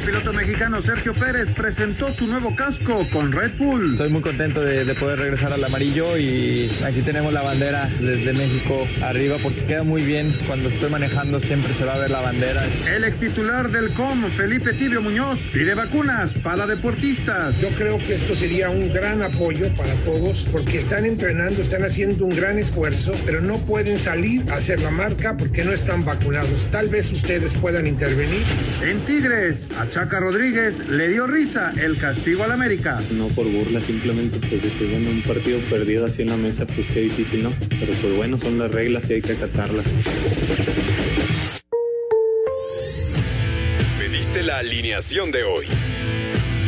piloto mexicano Sergio Pérez presentó su nuevo casco con Red Bull. Estoy muy contento de, poder regresar al amarillo y aquí tenemos la bandera desde México arriba porque queda muy bien. Cuando estoy manejando siempre se va a ver la bandera. El ex titular del COM, Felipe Tibio Muñoz, pide vacunas para deportistas. Yo creo que esto sería un gran apoyo para todos porque están entrenando, están haciendo un gran esfuerzo, pero no pueden salir a hacer la marca porque no están vacunados. Tal vez ustedes puedan intervenir. En Tigres, a Chaca Rodríguez le dio risa el castigo al América. No por burla, simplemente porque pues, bueno, un partido perdido así en la mesa, pues qué difícil, ¿no? Pero pues bueno, son las reglas y hay que acatarlas. Pediste la alineación de hoy.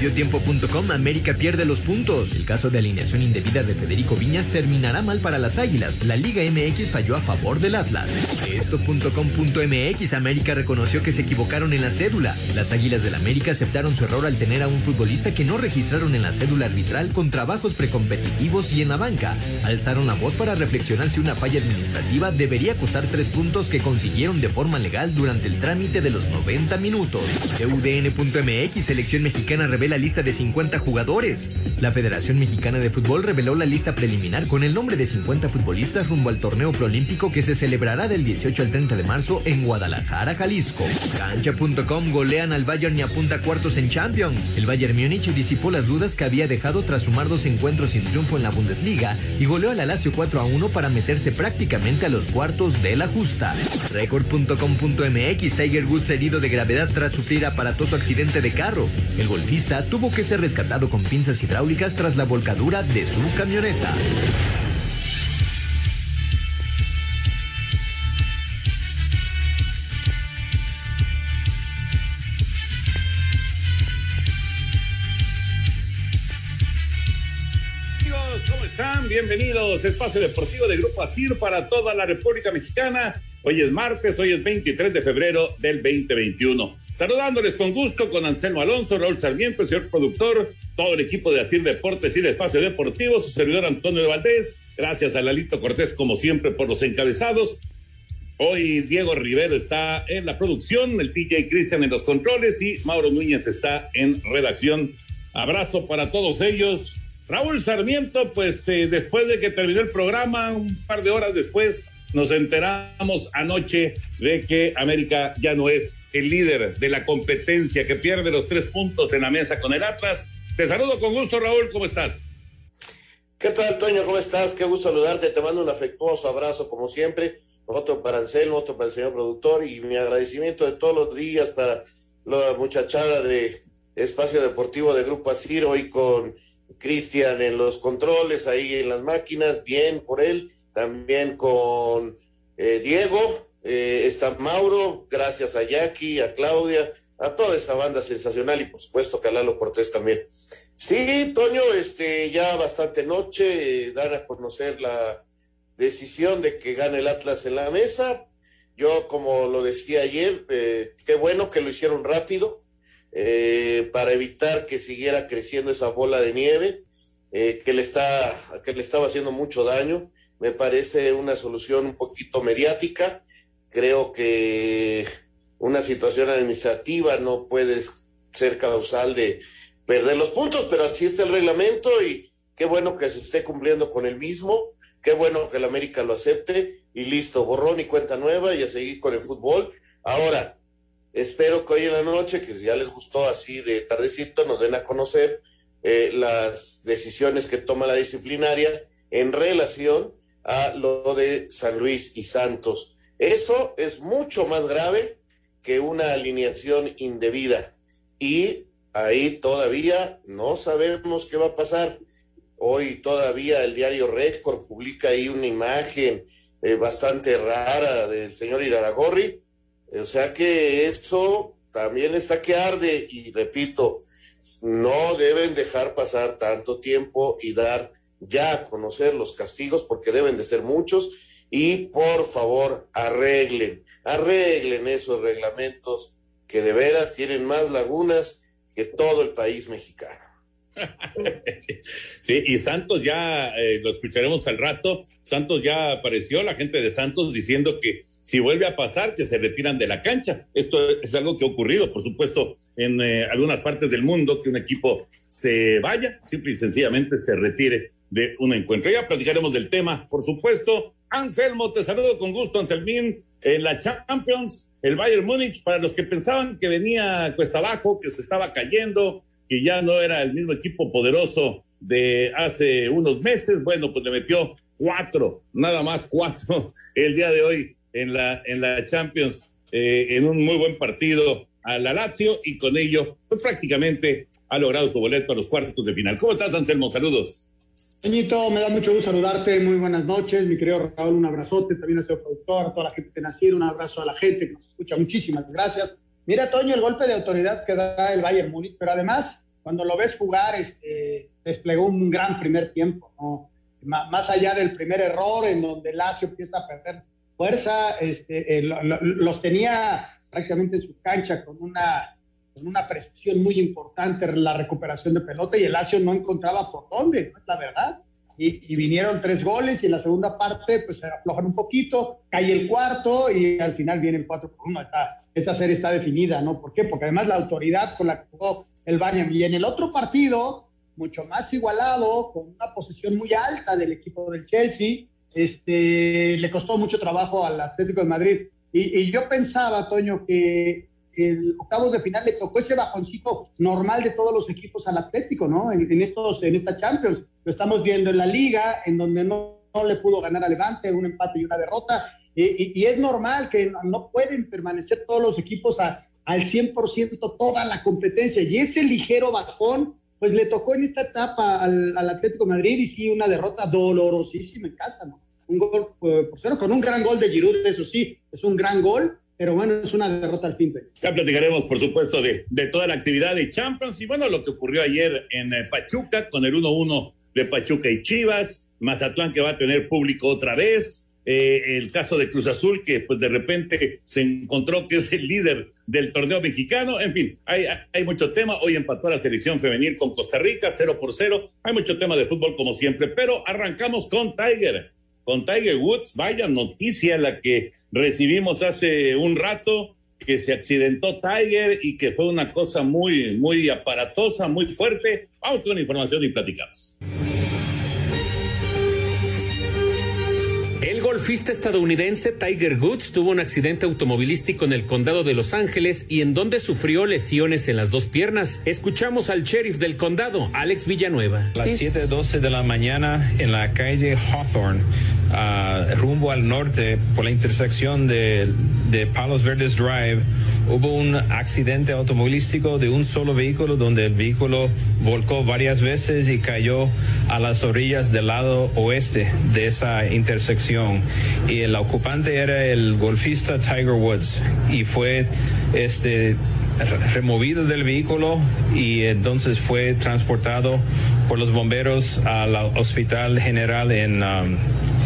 Mediotiempo.com América pierde los puntos. El caso de alineación indebida de Federico Viñas terminará mal para las Águilas. La Liga MX falló a favor del Atlas. Esto.com.mx América reconoció que se equivocaron en la cédula. Las Águilas del América aceptaron su error al tener a un futbolista que no registraron en la cédula arbitral con trabajos precompetitivos y en la banca. Alzaron la voz para reflexionar si una falla administrativa debería costar tres puntos que consiguieron de forma legal durante el trámite de los 90 minutos. UDN.mx Selección Mexicana la lista de 50 jugadores. La Federación Mexicana de Fútbol reveló la lista preliminar con el nombre de 50 futbolistas rumbo al torneo proolímpico que se celebrará del 18 al 30 de marzo en Guadalajara, Jalisco. Cancha.com golean al Bayern y apunta cuartos en Champions. El Bayern Múnich disipó las dudas que había dejado tras sumar dos encuentros sin triunfo en la Bundesliga y goleó al Lazio 4 a 1 para meterse prácticamente a los cuartos de la justa. Record.com.mx Tiger Woods herido de gravedad tras sufrir aparatoso accidente de carro. El golfista tuvo que ser rescatado con pinzas hidráulicas tras la volcadura de su camioneta. Bienvenidos. Espacio Deportivo de Grupo ASIR para toda la República Mexicana. Hoy es martes, hoy es 23 de febrero del 2021. Saludándoles con gusto con Anselmo Alonso, Raúl Sarmiento, el señor productor, todo el equipo de Asir Deportes y de Espacio Deportivo, su servidor Antonio Valdés. Gracias a Lalito Cortés, como siempre, por los encabezados. Hoy Diego Rivero está en la producción, el TJ Cristian en los controles y Mauro Núñez está en redacción. Abrazo para todos ellos. Raúl Sarmiento, pues eh, después de que terminó el programa, un par de horas después, nos enteramos anoche de que América ya no es el líder de la competencia que pierde los tres puntos en la mesa con el Atlas. Te saludo con gusto, Raúl, ¿cómo estás? ¿Qué tal, Toño? ¿Cómo estás? Qué gusto saludarte. Te mando un afectuoso abrazo, como siempre. Otro para Anselmo, otro para el señor productor y mi agradecimiento de todos los días para la muchachada de Espacio Deportivo de Grupo Asir, hoy con Cristian en los controles, ahí en las máquinas, bien por él, también con eh, Diego, eh, está Mauro, gracias a Jackie, a Claudia, a toda esa banda sensacional y por supuesto que a Lalo Cortés también. Sí, Toño, este, ya bastante noche, eh, dar a conocer la decisión de que gane el Atlas en la mesa. Yo, como lo decía ayer, eh, qué bueno que lo hicieron rápido para evitar que siguiera creciendo esa bola de nieve que, le está, que le estaba haciendo mucho daño. Me parece una solución un poquito mediática Creo que una situación administrativa no puede ser causal de perder los puntos, pero así está el reglamento y qué bueno que se esté cumpliendo con el mismo, qué bueno que el América lo acepte y listo, borrón y cuenta nueva y a seguir con el fútbol. Ahora, espero que hoy en la noche, que ya les gustó así de tardecito, nos den a conocer eh, las decisiones que toma la disciplinaria en relación a lo de San Luis y Santos. Eso es mucho más grave que una alineación indebida y ahí todavía no sabemos qué va a pasar. Hoy todavía el diario Record publica ahí una imagen eh, bastante rara del señor Iraragorri. O sea que eso también está que arde y repito, no deben dejar pasar tanto tiempo y dar ya a conocer los castigos porque deben de ser muchos y por favor arreglen, arreglen esos reglamentos que de veras tienen más lagunas que todo el país mexicano. sí, y Santos ya, eh, lo escucharemos al rato, Santos ya apareció, la gente de Santos diciendo que si vuelve a pasar, que se retiran de la cancha. Esto es algo que ha ocurrido, por supuesto, en eh, algunas partes del mundo, que un equipo se vaya, simple y sencillamente se retire de un encuentro. Ya platicaremos del tema, por supuesto. Anselmo, te saludo con gusto, Anselmín. En la Champions, el Bayern Múnich, para los que pensaban que venía cuesta abajo, que se estaba cayendo, que ya no era el mismo equipo poderoso de hace unos meses, bueno, pues le metió cuatro, nada más cuatro el día de hoy en la, en la Champions, eh, en un muy buen partido a la Lazio y con ello, pues prácticamente ha logrado su boleto a los cuartos de final. ¿Cómo estás, Anselmo? Saludos. Toñito, me da mucho gusto saludarte. Muy buenas noches. Mi querido Raúl, un abrazote. También a su productor, a toda la gente de Nacir, un abrazo a la gente que nos escucha. Muchísimas gracias. Mira, Toño, el golpe de autoridad que da el Bayern Múnich, pero además, cuando lo ves jugar, este, desplegó un gran primer tiempo, ¿no? Más allá del primer error en donde Lazio empieza a perder fuerza, este, eh, los tenía prácticamente en su cancha con una, con una precisión muy importante la recuperación de pelota y el Lazio no encontraba por dónde, es la verdad. Y, vinieron tres goles y en la segunda parte pues aflojan un poquito, cae el cuarto y al final vienen cuatro por uno. Esta, esta serie está definida, ¿no? ¿Por qué? Porque además la autoridad con la que jugó el Bayern y en el otro partido, mucho más igualado, con una posición muy alta del equipo del Chelsea, este, le costó mucho trabajo al Atlético de Madrid. Y, yo pensaba, Toño, que el octavo de final le tocó ese bajoncito normal de todos los equipos al Atlético, ¿no? En, estos, en esta Champions. Lo estamos viendo en la Liga, en donde no, no le pudo ganar a Levante, un empate y una derrota. Y, es normal que no, pueden permanecer todos los equipos a, al 100% toda la competencia. Y ese ligero bajón pues le tocó en esta etapa al, Atlético de Madrid y sí, una derrota dolorosísima en casa, ¿no? Un gol, pues, con un gran gol de Giroud, eso sí, es un gran gol, pero bueno, es una derrota al fin. Ya platicaremos, por supuesto, de, de toda la actividad de Champions y bueno, lo que ocurrió ayer en eh, Pachuca con el 1-1 de Pachuca y Chivas, Mazatlán que va a tener público otra vez, eh, el caso de Cruz Azul, que pues de repente se encontró que es el líder del torneo mexicano. En fin, hay, hay mucho tema. Hoy empató la selección femenil con Costa Rica, cero por cero. Hay mucho tema de fútbol como siempre, pero arrancamos con Tiger, con Tiger Woods. Vaya noticia la que recibimos hace un rato que se accidentó Tiger y que fue una cosa muy, muy aparatosa, muy fuerte. Vamos con información y platicamos. El golfista estadounidense Tiger Woods tuvo un accidente automovilístico en el condado de Los Ángeles y en donde sufrió lesiones en las dos piernas. Escuchamos al sheriff del condado, Alex Villanueva. A las 7:12 de la mañana en la calle Hawthorne rumbo al norte por la intersección de, de, Palos Verdes Drive hubo un accidente automovilístico de un solo vehículo donde el vehículo volcó varias veces y cayó a las orillas del lado oeste de esa intersección y el ocupante era el golfista Tiger Woods y fue este removido del vehículo y entonces fue transportado por los bomberos al hospital general en um,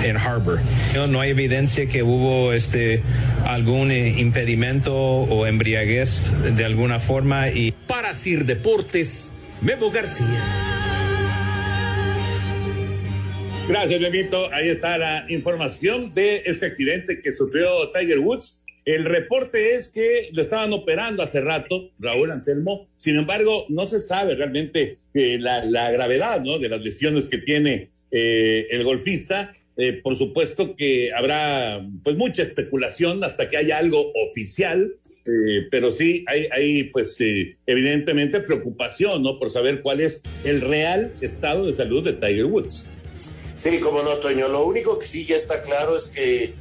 en Harbor. No, hay evidencia que hubo este algún impedimento o embriaguez de alguna forma y para Sir Deportes, Memo García. Gracias, Memito. Ahí está la información de este accidente que sufrió Tiger Woods. El reporte es que lo estaban operando hace rato, Raúl Anselmo. Sin embargo, no se sabe realmente eh, la, gravedad ¿no? de las lesiones que tiene eh, el golfista. Eh, por supuesto que habrá pues mucha especulación hasta que haya algo oficial, eh, pero sí hay, hay pues evidentemente preocupación, ¿no? Por saber cuál es el real estado de salud de Tiger Woods. Sí, como no, Toño. Lo único que sí ya está claro es que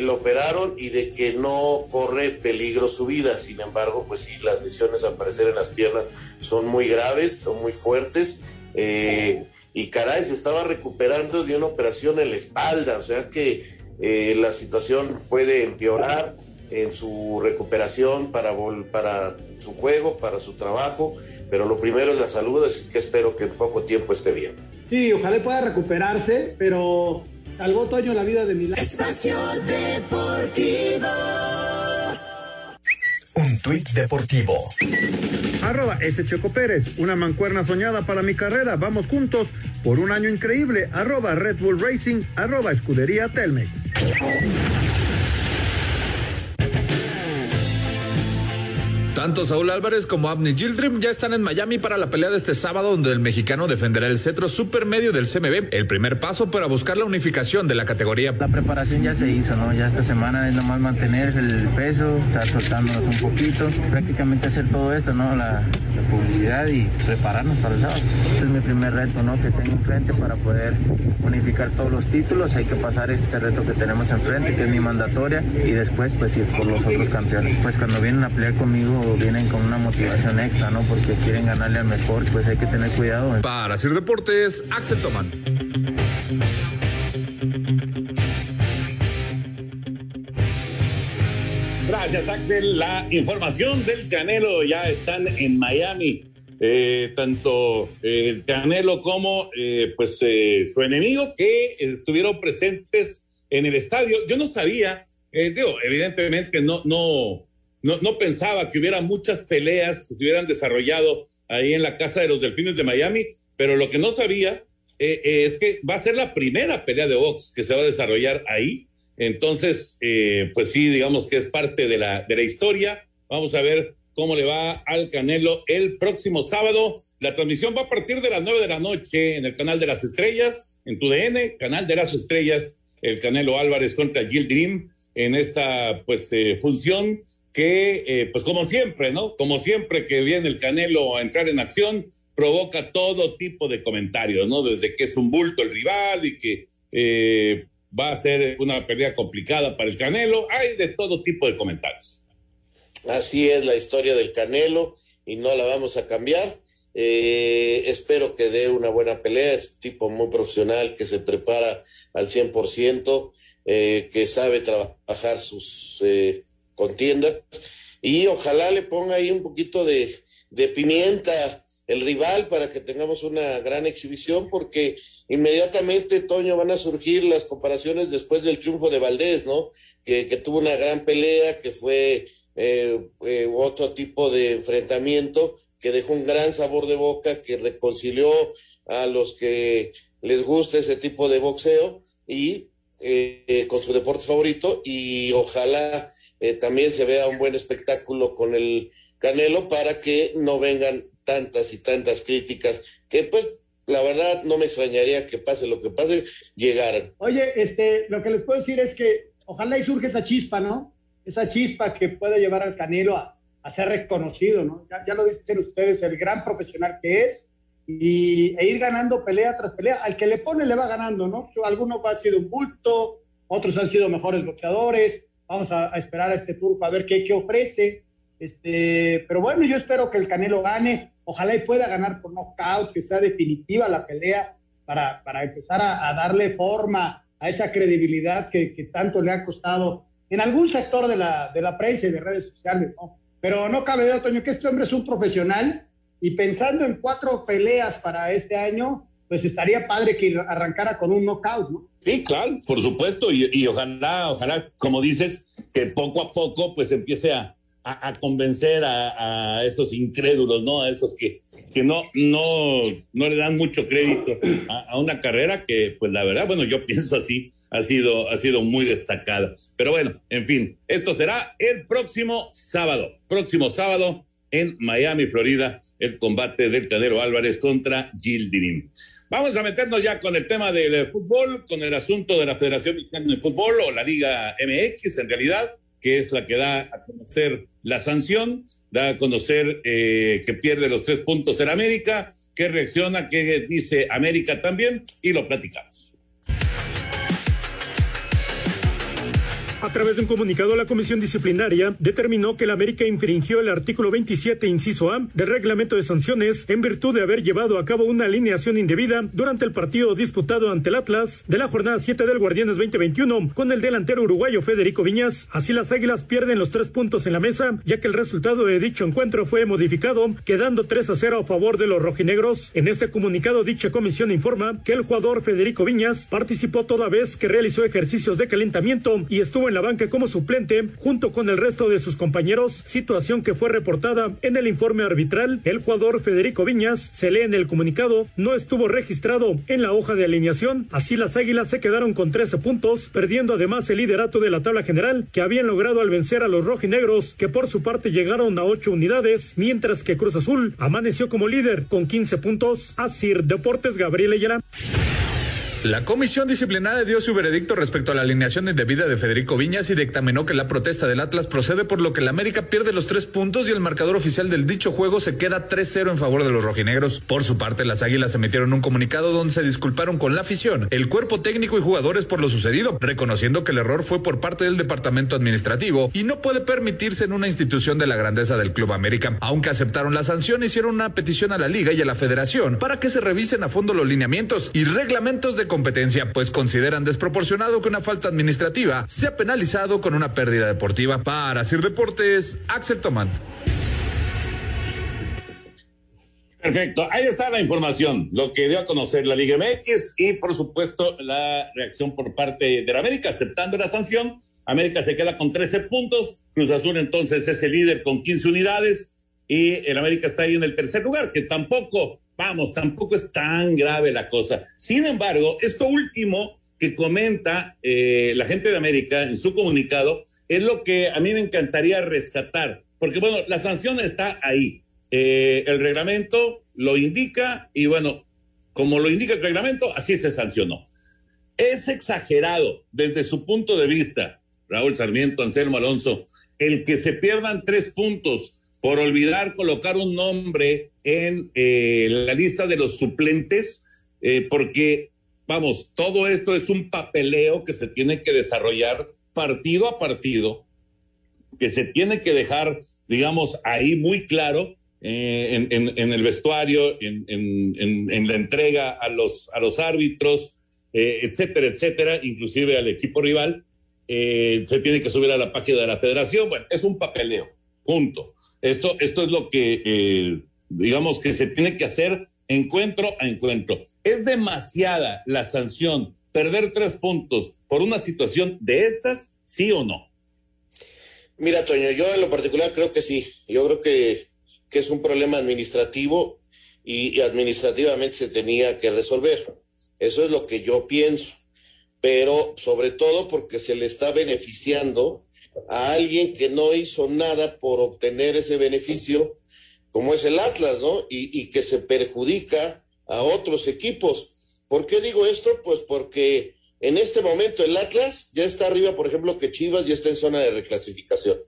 lo operaron y de que no corre peligro su vida. Sin embargo, pues sí, las lesiones al parecer en las piernas son muy graves, son muy fuertes. y caray, se estaba recuperando de una operación en la espalda, o sea que eh, la situación puede empeorar en su recuperación para, para su juego, para su trabajo, pero lo primero es la salud, así que espero que en poco tiempo esté bien. Sí, ojalá pueda recuperarse, pero salvó Toño la vida de Milán. Espacio Deportivo. Un tuit deportivo. Arroba S. Checo Pérez, una mancuerna soñada para mi carrera. Vamos juntos por un año increíble. Arroba Red Bull Racing, arroba Escudería Telmex. Tanto Saúl Álvarez como Abney Gildrim ya están en Miami para la pelea de este sábado donde el mexicano defenderá el cetro supermedio del CMB, el primer paso para buscar la unificación de la categoría. La preparación ya se hizo, ¿no? Ya esta semana es nomás mantener el peso, estar soltándonos un poquito, prácticamente hacer todo esto, ¿no? La, publicidad y prepararnos para el sábado. Este es mi primer reto, ¿no? Que tengo enfrente para poder unificar todos los títulos. Hay que pasar este reto que tenemos enfrente, que es mi mandatoria, y después pues ir por los otros campeones. Pues cuando vienen a pelear conmigo vienen con una motivación extra, ¿no? Porque quieren ganarle al mejor, pues hay que tener cuidado. Para hacer deportes, Axel Tomán. Gracias, Axel. La información del Canelo ya están en Miami. Eh, tanto eh, el Canelo como eh, pues su enemigo que estuvieron presentes en el estadio. Yo no sabía, digo, evidentemente no, no, no, no pensaba que hubiera muchas peleas que se hubieran desarrollado ahí en la Casa de los Delfines de Miami, pero lo que no sabía eh, eh, es que va a ser la primera pelea de box que se va a desarrollar ahí. Entonces, eh, pues sí, digamos que es parte de la, de la historia. Vamos a ver cómo le va al Canelo el próximo sábado. La transmisión va a partir de las nueve de la noche en el canal de las estrellas, en tu DN, canal de las estrellas, el Canelo Álvarez contra Gil Dream en esta pues función que, eh, pues como siempre, ¿no? Como siempre que viene el Canelo a entrar en acción, provoca todo tipo de comentarios, ¿no? Desde que es un bulto el rival y que eh, va a ser una pelea complicada para el Canelo, hay de todo tipo de comentarios. Así es la historia del Canelo y no la vamos a cambiar. Eh, espero que dé una buena pelea, es un tipo muy profesional que se prepara al 100%, que sabe trabajar sus contiendas y ojalá le ponga ahí un poquito de, pimienta el rival para que tengamos una gran exhibición porque inmediatamente, Toño, van a surgir las comparaciones después del triunfo de Valdés, ¿no? Que, tuvo una gran pelea, que fue eh, eh, otro tipo de enfrentamiento, que dejó un gran sabor de boca, que reconcilió a los que les gusta ese tipo de boxeo y eh, con su deporte favorito y ojalá eh, también se vea un buen espectáculo con el Canelo para que no vengan tantas y tantas críticas que pues la verdad no me extrañaría que pase lo que pase, llegaran. Oye, este, lo que les puedo decir es que ojalá y surge esa chispa, ¿no? Esa chispa que puede llevar al Canelo a, ser reconocido, ¿no? Ya, lo dicen ustedes, el gran profesional que es, y, e ir ganando pelea tras pelea. Al que le pone le va ganando, ¿no? Algunos han sido un bulto, otros han sido mejores boxeadores, Vamos a, esperar a este turco a ver qué, qué ofrece. Este, pero bueno, yo espero que el Canelo gane. Ojalá y pueda ganar por knockout, que sea definitiva la pelea para, para empezar a, darle forma a esa credibilidad que, que, tanto le ha costado en algún sector de la, de la prensa y de redes sociales. ¿no? Pero no cabe duda, Toño, que este hombre es un profesional y pensando en cuatro peleas para este año, pues estaría padre que arrancara con un knockout, ¿no? Sí, claro, por supuesto, y, ojalá, ojalá, como dices, que poco a poco pues empiece a, a, convencer a, esos incrédulos, ¿no? A esos que, que no, no, no le dan mucho crédito a, una carrera que, pues la verdad, bueno, yo pienso así, ha sido, ha sido muy destacada. Pero bueno, en fin, esto será el próximo sábado, próximo sábado en Miami, Florida, el combate del Canelo Álvarez contra Gil Dinim. Vamos a meternos ya con el tema del fútbol, con el asunto de la Federación Mexicana de Fútbol o la Liga MX en realidad, que es la que da a conocer la sanción, da a conocer eh, que pierde los tres puntos en América, que reacciona, que dice América también, y lo platicamos. A través de un comunicado, la comisión disciplinaria determinó que el América infringió el artículo 27, inciso A, del reglamento de sanciones en virtud de haber llevado a cabo una alineación indebida durante el partido disputado ante el Atlas de la jornada 7 del Guardianes 2021 con el delantero uruguayo Federico Viñas. Así las Águilas pierden los tres puntos en la mesa, ya que el resultado de dicho encuentro fue modificado, quedando 3 a 0 a favor de los rojinegros. En este comunicado, dicha comisión informa que el jugador Federico Viñas participó toda vez que realizó ejercicios de calentamiento y estuvo en la banca como suplente junto con el resto de sus compañeros, situación que fue reportada en el informe arbitral. El jugador Federico Viñas, se lee en el comunicado, no estuvo registrado en la hoja de alineación. Así las Águilas se quedaron con 13 puntos, perdiendo además el liderato de la tabla general que habían logrado al vencer a los rojinegros, que por su parte llegaron a 8 unidades, mientras que Cruz Azul amaneció como líder con 15 puntos. Asir Deportes Gabriel Ayala. La comisión disciplinaria dio su veredicto respecto a la alineación indebida de Federico Viñas y dictaminó que la protesta del Atlas procede por lo que el América pierde los tres puntos y el marcador oficial del dicho juego se queda 3-0 en favor de los rojinegros. Por su parte, las Águilas emitieron un comunicado donde se disculparon con la afición, el cuerpo técnico y jugadores por lo sucedido, reconociendo que el error fue por parte del departamento administrativo y no puede permitirse en una institución de la grandeza del Club América. Aunque aceptaron la sanción, hicieron una petición a la liga y a la federación para que se revisen a fondo los lineamientos y reglamentos de competencia, pues consideran desproporcionado que una falta administrativa sea penalizado con una pérdida deportiva. Para Sir Deportes, Axel Tomán. Perfecto, ahí está la información, lo que dio a conocer la Liga MX y por supuesto la reacción por parte de la América aceptando la sanción. América se queda con 13 puntos, Cruz Azul entonces es el líder con 15 unidades y el América está ahí en el tercer lugar, que tampoco, vamos, tampoco es tan grave la cosa. Sin embargo, esto último que comenta eh, la gente de América en su comunicado es lo que a mí me encantaría rescatar, porque bueno, la sanción está ahí eh, el reglamento lo indica y bueno, como lo indica el reglamento, así se sancionó. Es exagerado desde su punto de vista, Raúl Sarmiento, Anselmo Alonso, el que se pierdan tres puntos por olvidar colocar un nombre en eh, la lista de los suplentes, eh, porque, vamos, todo esto es un papeleo que se tiene que desarrollar partido a partido, que se tiene que dejar, digamos, ahí muy claro eh, en, el vestuario, en, la entrega a los, a los árbitros, eh, etcétera, etcétera, inclusive al equipo rival. Eh, se tiene que subir a la página de la federación. Bueno, es un papeleo, punto. Esto, esto es lo que, digamos, que se tiene que hacer encuentro a encuentro. Es demasiada la sanción, perder tres puntos por una situación de estas, sí o no. Mira, Toño, yo en lo particular creo que sí. Yo creo que que es un problema administrativo y, administrativamente se tenía que resolver. Eso es lo que yo pienso, pero sobre todo porque se le está beneficiando a alguien que no hizo nada por obtener ese beneficio, como es el Atlas, ¿no? Y, que se perjudica a otros equipos. ¿Por qué digo esto? Pues porque en este momento el Atlas ya está arriba, por ejemplo, que Chivas ya está en zona de reclasificación.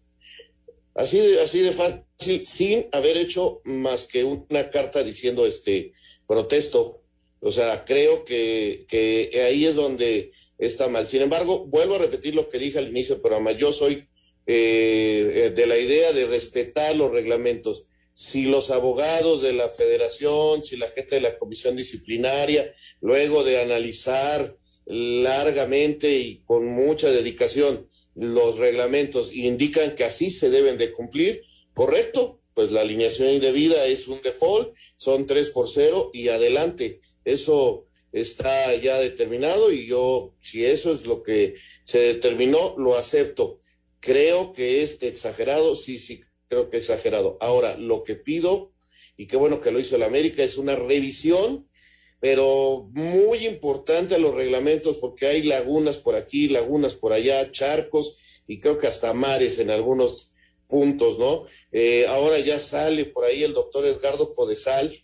Así de, así de fácil, sin haber hecho más que una carta diciendo este protesto. O sea, creo que, que ahí es donde está mal. Sin embargo, vuelvo a repetir lo que dije al inicio del programa. Yo soy eh, de la idea de respetar los reglamentos. Si los abogados de la federación, si la gente de la comisión disciplinaria, luego de analizar largamente y con mucha dedicación los reglamentos indican que así se deben de cumplir, correcto, pues la alineación indebida es un default, son tres por cero y adelante. Eso está ya determinado y yo, si eso es lo que se determinó, lo acepto. Creo que es exagerado, sí, sí, creo que es exagerado. Ahora, lo que pido, y qué bueno que lo hizo el América, es una revisión pero muy importante a los reglamentos porque hay lagunas por aquí, lagunas por allá, charcos y creo que hasta mares en algunos puntos, ¿no? Eh, ahora ya sale por ahí el doctor Edgardo Codesal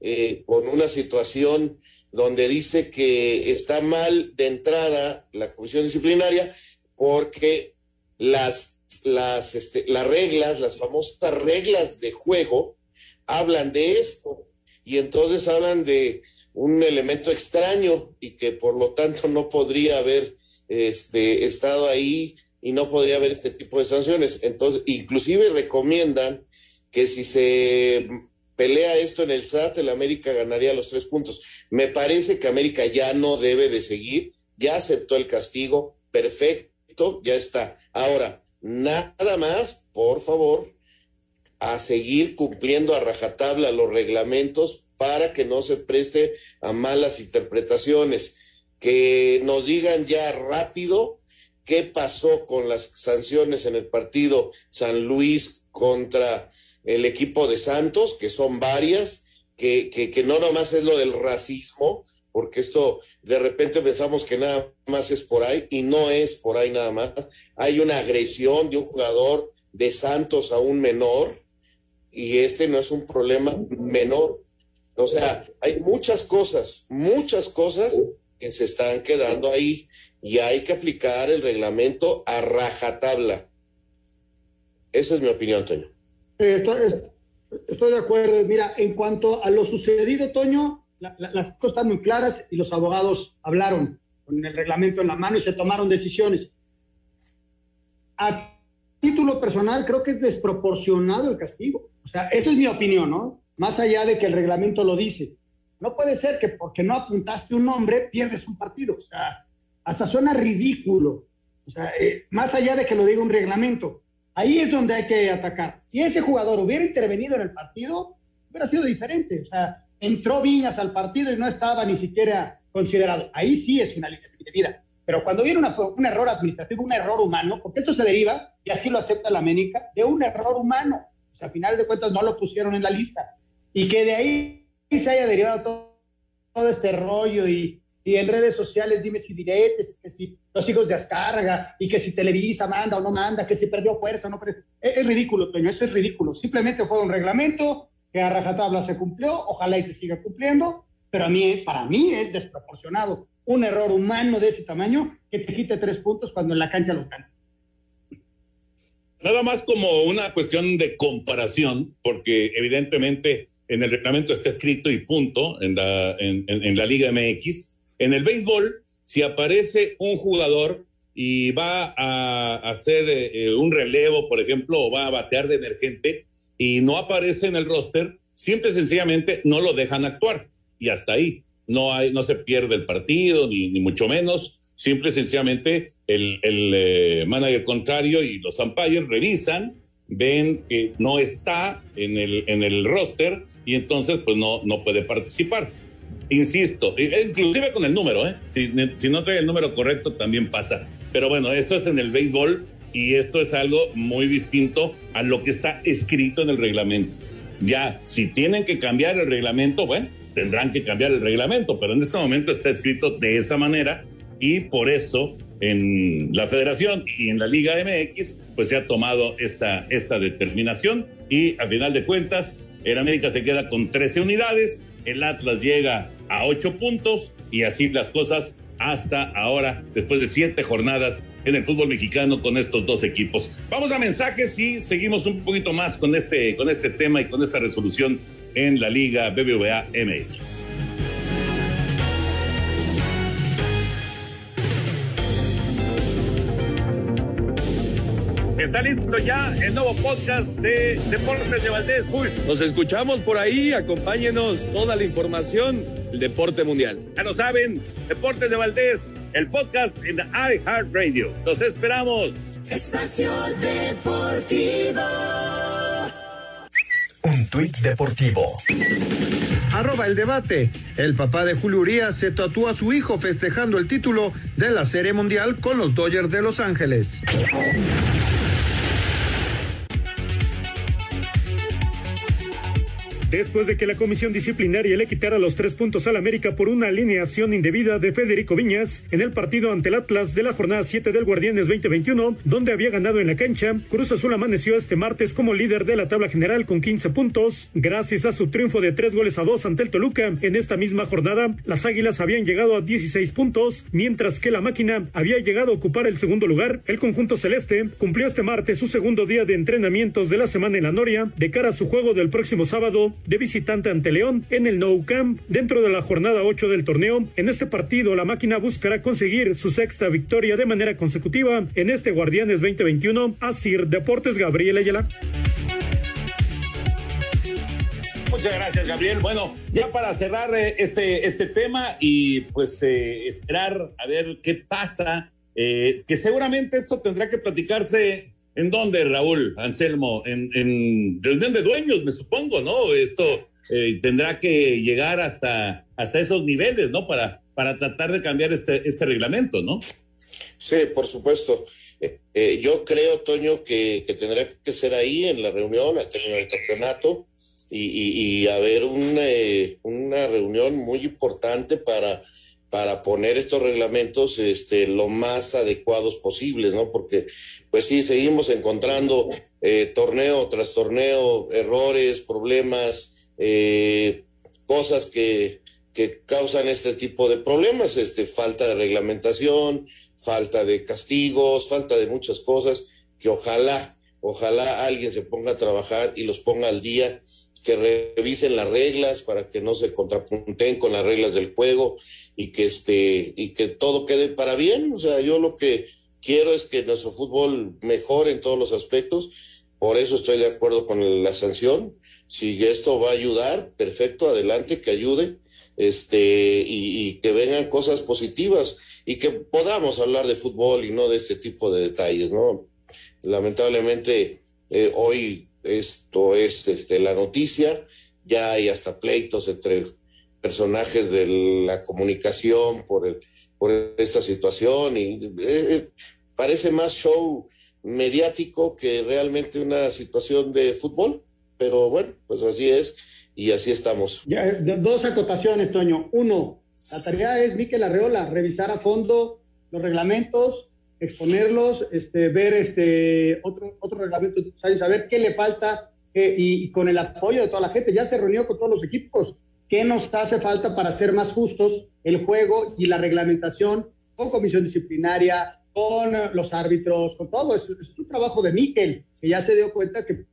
eh, con una situación donde dice que está mal de entrada la comisión disciplinaria porque las, las, este, las reglas, las famosas reglas de juego, hablan de esto y entonces hablan de un elemento extraño y que por lo tanto no podría haber este, estado ahí y no podría haber este tipo de sanciones. Entonces, inclusive recomiendan que si se pelea esto en el SAT, el América ganaría los tres puntos. Me parece que América ya no debe de seguir, ya aceptó el castigo, perfecto, ya está. Ahora, nada más, por favor, a seguir cumpliendo a rajatabla los reglamentos para que no se preste a malas interpretaciones. Que nos digan ya rápido qué pasó con las sanciones en el partido San Luis contra el equipo de Santos, que son varias, que, que, no nomás es lo del racismo, porque esto de repente pensamos que nada más es por ahí y no es por ahí nada más. Hay una agresión de un jugador de Santos a un menor y este no es un problema menor. O sea, hay muchas cosas, muchas cosas que se están quedando ahí y hay que aplicar el reglamento a rajatabla. Esa es mi opinión, Toño. Estoy, estoy, de acuerdo. Mira, en cuanto a lo sucedido, Toño, la, la, las cosas están muy claras y los abogados hablaron con el reglamento en la mano y se tomaron decisiones. A título personal, creo que es desproporcionado el castigo. O sea, esa es mi opinión, ¿no? Más allá de que el reglamento lo dice. No puede ser que porque no apuntaste un nombre pierdes un partido. O sea, hasta suena ridículo. O sea, eh, más allá de que lo diga un reglamento. Ahí es donde hay que atacar. Si ese jugador hubiera intervenido en el partido, hubiera sido diferente. O sea, entró Viñas al partido y no estaba ni siquiera considerado. Ahí sí es una línea indebida. Pero cuando viene un error administrativo, un error humano, porque esto se deriva, y así lo acepta la América, de un error humano. O sea, a final de cuentas no lo pusieron en la lista. Y que de ahí se haya derivado todo, todo este rollo y, y, en redes sociales dime si diretes, que si los hijos de Azcárraga, y que si Televisa manda o no manda, que si perdió fuerza o no perdió. Es, ridículo, Toño, eso es ridículo. Simplemente fue un reglamento que a rajatabla se cumplió, ojalá y se siga cumpliendo, pero a mí, para mí es desproporcionado un error humano de ese tamaño que te quite tres puntos cuando en la cancha los cansas. Nada más como una cuestión de comparación, porque evidentemente en el reglamento está escrito y punto en la, en la Liga MX. En el béisbol, si aparece un jugador y va a hacer eh, un relevo, por ejemplo, o va a batear de emergente y no aparece en el roster, simple y sencillamente no lo dejan actuar y hasta ahí no, hay, no se pierde el partido, ni, ni mucho menos. Simple y sencillamente el, el eh, manager contrario y los umpires revisan, ven que no está en el, en el roster y entonces pues no, no puede participar. Insisto, inclusive con el número, ¿eh? si, si no trae el número correcto también pasa. Pero bueno, esto es en el béisbol y esto es algo muy distinto a lo que está escrito en el reglamento. Ya, si tienen que cambiar el reglamento, bueno, tendrán que cambiar el reglamento, pero en este momento está escrito de esa manera y por eso en la federación y en la Liga MX pues se ha tomado esta, esta determinación y a final de cuentas el América se queda con 13 unidades, el Atlas llega a 8 puntos y así las cosas hasta ahora, después de siete jornadas en el fútbol mexicano con estos dos equipos. Vamos a mensajes y seguimos un poquito más con este, con este tema y con esta resolución en la Liga BBVA MX. Está listo ya el nuevo podcast de Deportes de Valdés. Uy. Nos escuchamos por ahí, acompáñenos toda la información del deporte mundial. Ya lo saben, Deportes de Valdés, el podcast en iHeartRadio. Los esperamos. Espacio Deportivo. Un tuit deportivo. Arroba el debate. El papá de Julio Urias se tatuó a su hijo festejando el título de la Serie Mundial con los Dodgers de Los Ángeles. Después de que la comisión disciplinaria le quitara los tres puntos al América por una alineación indebida de Federico Viñas en el partido ante el Atlas de la jornada 7 del Guardianes 2021, donde había ganado en la cancha, Cruz Azul amaneció este martes como líder de la tabla general con 15 puntos, gracias a su triunfo de tres goles a dos ante el Toluca. En esta misma jornada, las Águilas habían llegado a 16 puntos, mientras que la máquina había llegado a ocupar el segundo lugar. El conjunto celeste cumplió este martes su segundo día de entrenamientos de la semana en la Noria de cara a su juego del próximo sábado de visitante ante León en el Nou Camp dentro de la jornada 8 del torneo. En este partido, la máquina buscará conseguir su sexta victoria de manera consecutiva en este Guardianes 2021. Asir Deportes Gabriel Ayala. Muchas gracias, Gabriel. Bueno, ya para cerrar eh, este, este tema y pues eh, esperar a ver qué pasa, eh, que seguramente esto tendrá que platicarse en dónde, Raúl, Anselmo, en, en reunión de dueños, me supongo, ¿no? Esto tendrá que llegar hasta, hasta esos niveles, ¿no? Para, para tratar de cambiar este, este reglamento, ¿no? Sí, por supuesto. yo creo, Toño, que, que, tendrá que ser ahí en la reunión, en el campeonato, y, y, haber una, eh, una reunión muy importante para, para poner estos reglamentos este, lo más adecuados posibles, ¿no? Porque, pues sí, seguimos encontrando eh, torneo tras torneo, errores, problemas, eh, cosas que, que causan este tipo de problemas, este, falta de reglamentación, falta de castigos, falta de muchas cosas que ojalá, ojalá alguien se ponga a trabajar y los ponga al día que revisen las reglas para que no se contrapunten con las reglas del juego y que este y que todo quede para bien. O sea, yo lo que quiero es que nuestro fútbol mejore en todos los aspectos. Por eso estoy de acuerdo con la sanción. Si esto va a ayudar, perfecto, adelante, que ayude, este, y, que vengan cosas positivas y que podamos hablar de fútbol y no de este tipo de detalles, ¿no? Lamentablemente, eh, hoy esto es este, la noticia, ya hay hasta pleitos entre personajes de la comunicación por, el, por esta situación y eh, eh, parece más show mediático que realmente una situación de fútbol, pero bueno, pues así es y así estamos. Ya, dos acotaciones, Toño. Uno, la tarea es Miquel Arreola, revisar a fondo los reglamentos, exponerlos, este, ver este, otro, otro reglamento, saber qué le falta y, con el apoyo de toda la gente. Ya se reunió con todos los equipos. ¿Qué nos hace falta para ser más justos el juego y la reglamentación con comisión disciplinaria, con los árbitros, con todo? Es, un trabajo de Miquel, que ya se dio cuenta que,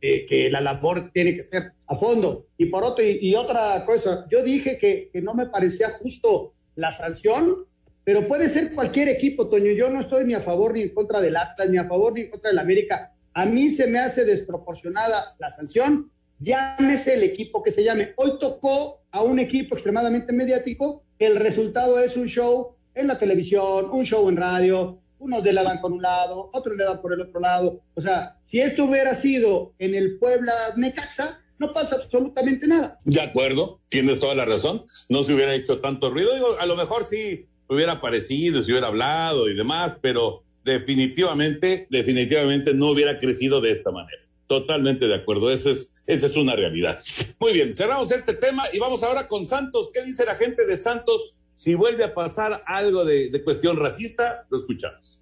que la labor tiene que ser a fondo. Y por otro, y, otra cosa, yo dije que, que no me parecía justo la sanción pero puede ser cualquier equipo, Toño. Yo no estoy ni a favor ni en contra del Atlas, ni a favor ni en contra del América. A mí se me hace desproporcionada la sanción. Llámese el equipo que se llame. Hoy tocó a un equipo extremadamente mediático. El resultado es un show en la televisión, un show en radio. Unos le dan por un lado, otros le dan por el otro lado. O sea, si esto hubiera sido en el Puebla Necaxa, no pasa absolutamente nada. De acuerdo, tienes toda la razón. No se hubiera hecho tanto ruido. Digo, a lo mejor sí hubiera aparecido, si hubiera hablado y demás, pero definitivamente, definitivamente no hubiera crecido de esta manera. Totalmente de acuerdo, eso es, esa es una realidad. Muy bien, cerramos este tema y vamos ahora con Santos. ¿Qué dice la gente de Santos? Si vuelve a pasar algo de, de cuestión racista, lo escuchamos.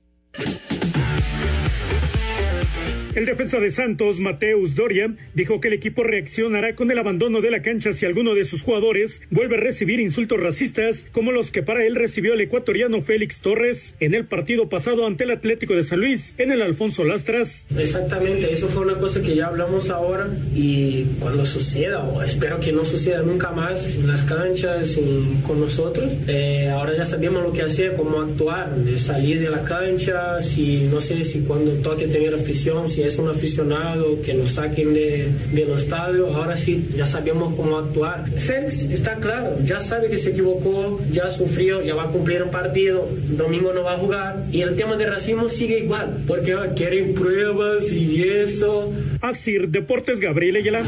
El defensa de Santos, Mateus Doria, dijo que el equipo reaccionará con el abandono de la cancha si alguno de sus jugadores vuelve a recibir insultos racistas como los que para él recibió el ecuatoriano Félix Torres en el partido pasado ante el Atlético de San Luis en el Alfonso Lastras. Exactamente, eso fue una cosa que ya hablamos ahora y cuando suceda, o espero que no suceda nunca más en las canchas y con nosotros, eh, ahora ya sabemos lo que hacer, cómo actuar, salir de la cancha, si no sé si cuando toque tener afición, si es un aficionado, que nos saquen de, del estadio, ahora sí, ya sabemos cómo actuar. Félix está claro, ya sabe que se equivocó, ya sufrió, ya va a cumplir un partido, domingo no va a jugar, y el tema de racismo sigue igual, porque ah, quieren pruebas y eso. Así, Deportes Gabriel Ayala.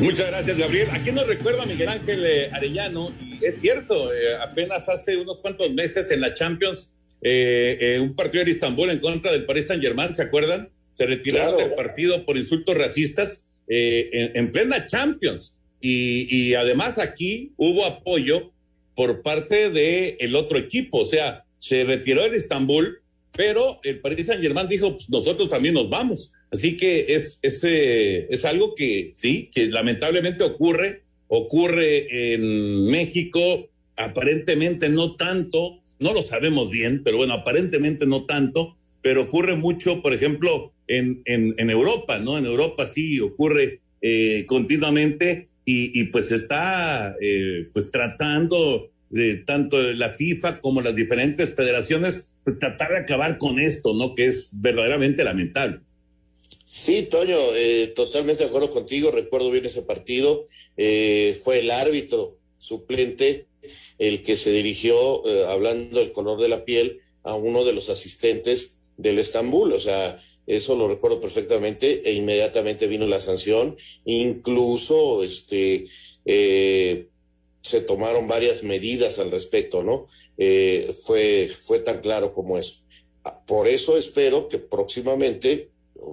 Muchas gracias, Gabriel. Aquí nos recuerda Miguel Ángel eh, Arellano, y es cierto, eh, apenas hace unos cuantos meses en la Champions eh, eh, un partido de Istambul en contra del Paris Saint Germain, ¿se acuerdan? Se retiraron del partido por insultos racistas eh, en, plena Champions. Y, además aquí hubo apoyo por parte del el otro equipo, o sea, se retiró el Istambul, pero el Paris Saint Germain dijo, pues nosotros también nos vamos. Así que es, es, es algo que sí, que lamentablemente ocurre, ocurre en México, aparentemente no tanto, no lo sabemos bien, pero bueno, aparentemente no tanto, pero ocurre mucho, por ejemplo, en, en, en Europa, ¿no? En Europa sí ocurre eh, continuamente y, y, pues está eh, pues tratando de tanto la FIFA como las diferentes federaciones pues, tratar de acabar con esto, ¿no? Que es verdaderamente lamentable. Sí, Toño, eh, totalmente de acuerdo contigo. Recuerdo bien ese partido. Fue el árbitro suplente el que se dirigió, eh, hablando del color de la piel, a uno de los asistentes del Estambul. O sea, eso lo recuerdo perfectamente e inmediatamente vino la sanción. Incluso, este, eh, se tomaron varias medidas al respecto, ¿no? Eh, fue, fue tan claro como eso. Por eso espero que próximamente,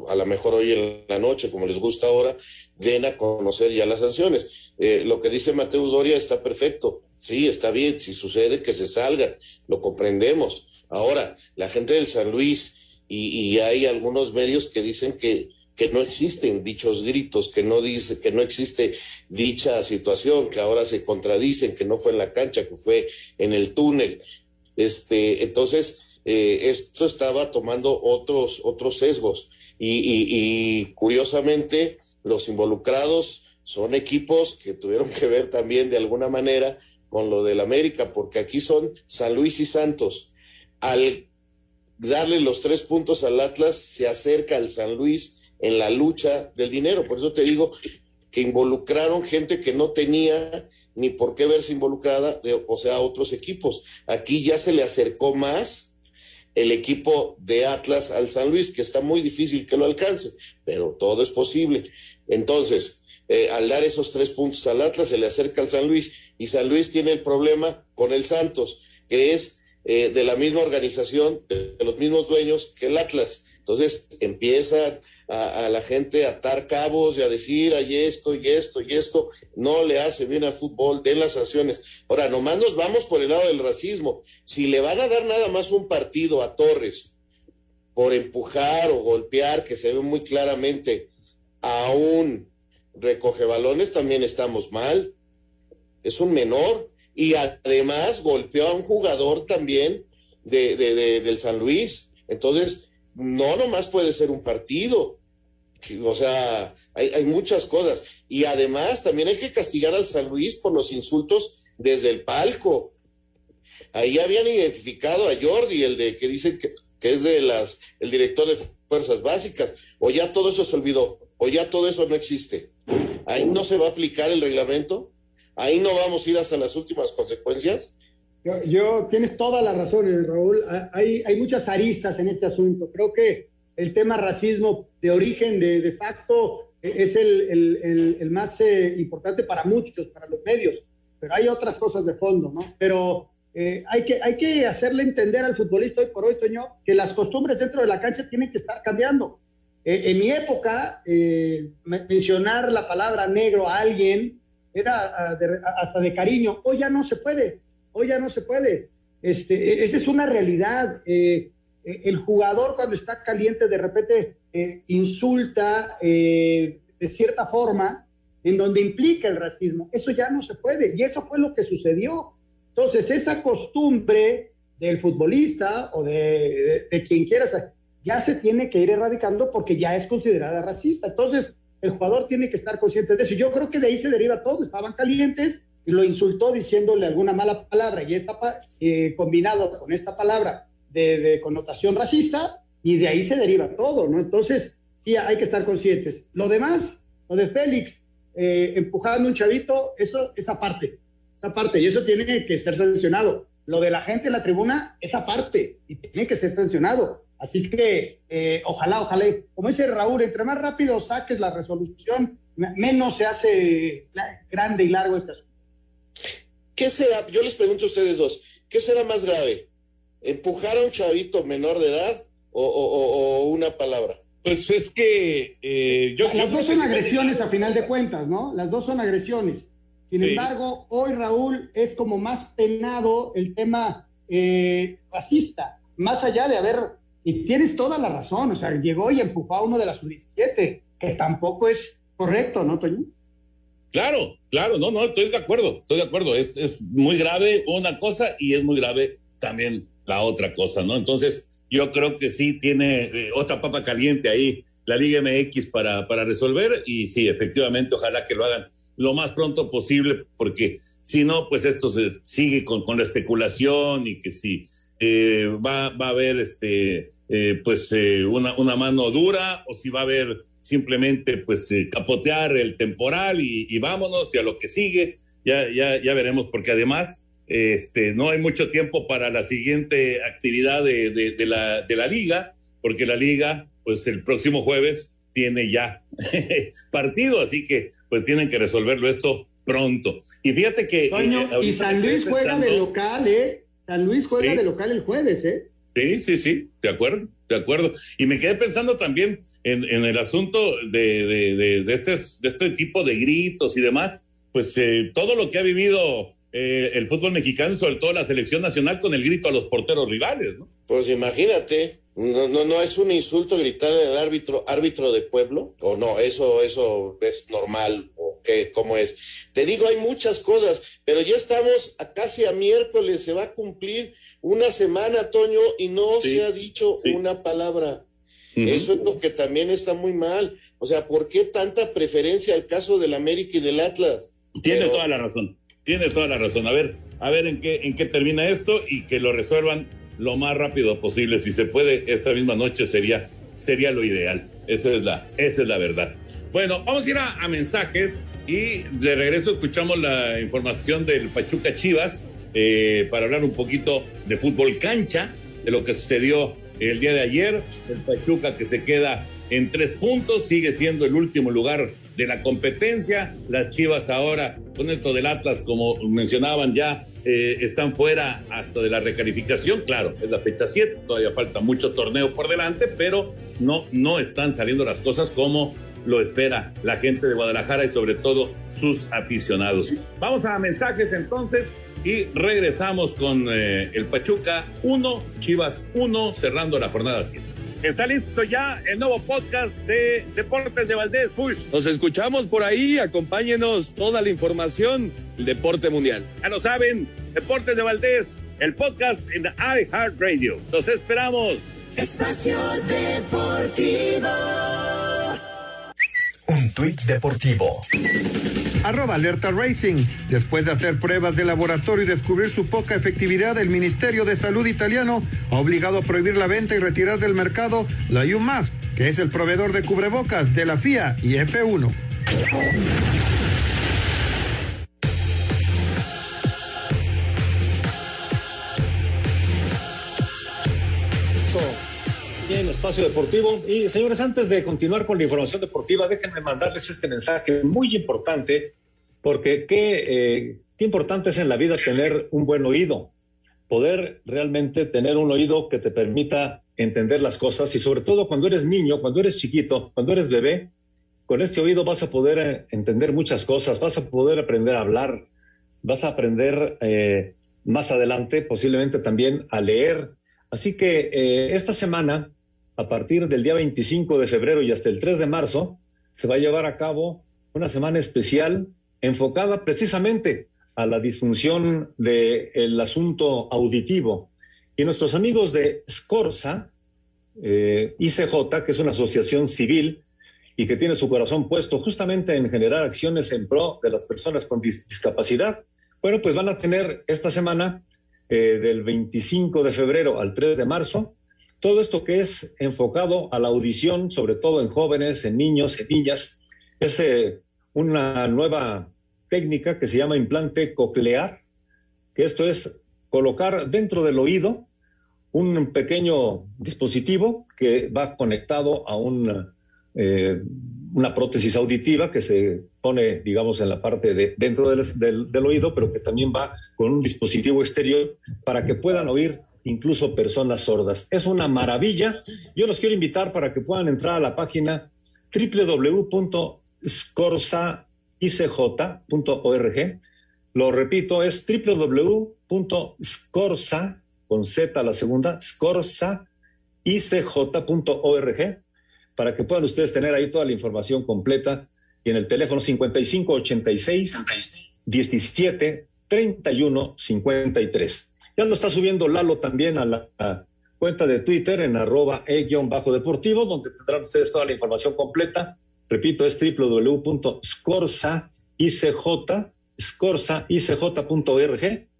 a lo mejor hoy en la noche, como les gusta ahora, den a conocer ya las sanciones. Eh, lo que dice Mateus Doria está perfecto. Sí, está bien. Si sucede, que se salgan. Lo comprendemos. Ahora, la gente del San Luis y, hay algunos medios que dicen que, que no existen dichos gritos, que no dice, que no existe dicha situación, que ahora se contradicen, que no fue en la cancha, que fue en el túnel. Este, entonces, eh, esto estaba tomando otros, otros sesgos. Y, y, y, curiosamente, los involucrados son equipos que tuvieron que ver también de alguna manera con lo del América, porque aquí son San Luis y Santos. Al darle los tres puntos al Atlas, se acerca al San Luis en la lucha del dinero. Por eso te digo que involucraron gente que no tenía ni por qué verse involucrada, de, o sea, otros equipos. Aquí ya se le acercó más el equipo de Atlas al San Luis, que está muy difícil que lo alcance, pero todo es posible. Entonces, eh, al dar esos tres puntos al Atlas, se le acerca al San Luis y San Luis tiene el problema con el Santos, que es eh, de la misma organización, de, los mismos dueños que el Atlas. Entonces empiezan a, a, la gente a atar cabos y a decir, hay esto y esto y esto, no le hace bien al fútbol, den las sanciones. Ahora, nomás nos vamos por el lado del racismo. Si le van a dar nada más un partido a Torres por empujar o golpear, que se ve muy claramente, a un recoge balones, también estamos mal. Es un menor. Y además golpeó a un jugador también de, de, de del San Luis. Entonces, no nomás puede ser un partido. O sea, hay, hay, muchas cosas. Y además también hay que castigar al San Luis por los insultos desde el palco. Ahí habían identificado a Jordi, el de que dicen que, que es de las, el director de fuerzas básicas. O ya todo eso se olvidó, o ya todo eso no existe. Ahí no se va a aplicar el reglamento. Ahí no vamos a ir hasta las últimas consecuencias. Yo, tienes toda la razón, eh, Raúl. Hay, hay muchas aristas en este asunto. Creo que el tema racismo de origen, de, de facto, es el, el, el, el más eh, importante para muchos, para los medios, pero hay otras cosas de fondo, ¿no? Pero eh, hay, que, hay que hacerle entender al futbolista hoy por hoy, Toño, que las costumbres dentro de la cancha tienen que estar cambiando. Eh, en mi época, mencionar la palabra negro a alguien era de, hasta de cariño, hoy ya no se puede hoy ya no se puede. Este, esa es una realidad. Eh, el jugador cuando está caliente de repente eh, insulta eh, de cierta forma en donde implica el racismo. Eso ya no se puede y eso fue lo que sucedió. Entonces, esa costumbre del futbolista o de, de, de quien quiera ya se tiene que ir erradicando porque ya es considerada racista. Entonces, el jugador tiene que estar consciente de eso. Yo creo que de ahí se deriva todo. Estaban calientes, y lo insultó diciéndole alguna mala palabra y esta eh, combinado con esta palabra de, connotación racista y de ahí se deriva todo, ¿no? Entonces, sí, hay que estar conscientes. Lo demás, lo de Félix, eh, empujando un chavito, eso es aparte, esa parte, y eso tiene que ser sancionado. Lo de la gente en la tribuna es aparte y tiene que ser sancionado. Así que eh, ojalá, ojalá, como dice Raúl, entre más rápido saques la resolución, menos se hace grande y largo este asunto. ¿Qué será? Yo les pregunto a ustedes dos, ¿qué será más grave? ¿Empujar a un chavito menor de edad o, o, o una palabra? Pues es que eh, yo. Las dos son agresiones a final de cuentas, ¿no? Las dos son agresiones. Sin sí. embargo, hoy Raúl es como más penado el tema eh, racista, más allá de haber. Y tienes toda la razón, o sea, llegó y empujó a uno de las sub-17, que tampoco es correcto, ¿no, Toño? Claro, claro, no, no, estoy de acuerdo, estoy de acuerdo. Es, es muy grave una cosa y es muy grave también la otra cosa, ¿no? Entonces, yo creo que sí tiene eh, otra papa caliente ahí la Liga MX para, para resolver y sí, efectivamente, ojalá que lo hagan lo más pronto posible, porque si no, pues esto se sigue con, con la especulación y que si eh, va, va a haber este, eh, pues eh, una, una mano dura o si va a haber simplemente pues capotear el temporal y, y, vámonos y a lo que sigue, ya, ya, ya veremos, porque además este, no hay mucho tiempo para la siguiente actividad de, de, de, la, de la liga, porque la liga, pues el próximo jueves tiene ya partido, así que pues tienen que resolverlo esto pronto. Y fíjate que... Toño, eh, y San Luis juega de local, ¿eh? San Luis juega Sí. de local el jueves, ¿eh? Sí, sí, sí, de acuerdo, de acuerdo. Y me quedé pensando también en, en el asunto de, de, de, de este, de este tipo de gritos y demás, pues eh, todo lo que ha vivido eh, el fútbol mexicano, sobre todo la selección nacional, con el grito a los porteros rivales, ¿no? Pues imagínate, no, no, no es un insulto gritar al árbitro, árbitro de pueblo, o no, eso, eso es normal, o qué, cómo es. Te digo, hay muchas cosas, pero ya estamos a casi a miércoles, se va a cumplir una semana, Toño, y no Sí, se ha dicho sí. una palabra. Eso es lo que también está muy mal. O sea, ¿por qué tanta preferencia al caso del América y del Atlas? Tiene Pero- toda la razón, tiene toda la razón. A ver, a ver en qué, en qué termina esto y que lo resuelvan lo más rápido posible. Si se puede, esta misma noche sería, sería lo ideal. Esa es la, esa es la verdad. Bueno, vamos a ir a, a mensajes y de regreso escuchamos la información del Pachuca Chivas eh, para hablar un poquito de fútbol cancha, de lo que sucedió el día de ayer. El Pachuca que se queda en tres puntos, sigue siendo el último lugar de la competencia. Las Chivas ahora, con esto del Atlas, como mencionaban ya, eh, están fuera hasta de la recalificación. Claro, es la fecha 7, todavía falta mucho torneo por delante, pero no, no están saliendo las cosas como lo espera la gente de Guadalajara y sobre todo sus aficionados. Vamos a mensajes entonces y regresamos con eh, el Pachuca 1, Chivas 1, cerrando la jornada 7. Está listo ya el nuevo podcast de Deportes de Valdés Push. Nos escuchamos por ahí, acompáñenos toda la información del deporte mundial. Ya lo saben, Deportes de Valdés, el podcast en iHeartRadio. Los esperamos. Espacio Deportivo. Un tuit deportivo. Arroba Alerta Racing. Después de hacer pruebas de laboratorio y descubrir su poca efectividad, el Ministerio de Salud italiano ha obligado a prohibir la venta y retirar del mercado la UMask, que es el proveedor de cubrebocas de la FIA y F1. Espacio deportivo. Y señores, antes de continuar con la información deportiva, déjenme mandarles este mensaje muy importante, porque qué, eh, qué importante es en la vida tener un buen oído, poder realmente tener un oído que te permita entender las cosas y sobre todo cuando eres niño, cuando eres chiquito, cuando eres bebé, con este oído vas a poder eh, entender muchas cosas, vas a poder aprender a hablar, vas a aprender eh, más adelante posiblemente también a leer. Así que eh, esta semana, a partir del día 25 de febrero y hasta el 3 de marzo, se va a llevar a cabo una semana especial enfocada precisamente a la disfunción del asunto auditivo. Y nuestros amigos de Scorza, eh, ICJ, que es una asociación civil y que tiene su corazón puesto justamente en generar acciones en pro de las personas con dis discapacidad, bueno, pues van a tener esta semana, eh, del 25 de febrero al 3 de marzo, todo esto que es enfocado a la audición, sobre todo en jóvenes, en niños, en niñas, es eh, una nueva técnica que se llama implante coclear, que esto es colocar dentro del oído un pequeño dispositivo que va conectado a eh, una prótesis auditiva que se pone, digamos, en la parte de dentro del, del oído, pero que también va con un dispositivo exterior para que puedan oír incluso personas sordas. Es una maravilla. Yo los quiero invitar para que puedan entrar a la página www.scorsaicj.org. Lo repito, es www.scorsa, con Z la segunda, scorsaicj.org, para que puedan ustedes tener ahí toda la información completa y en el teléfono 5586 17 31 53. Ya lo está subiendo Lalo también a la, cuenta de Twitter en arroba e-deportivo, donde tendrán ustedes toda la información completa. Repito, es www.scorsaicj,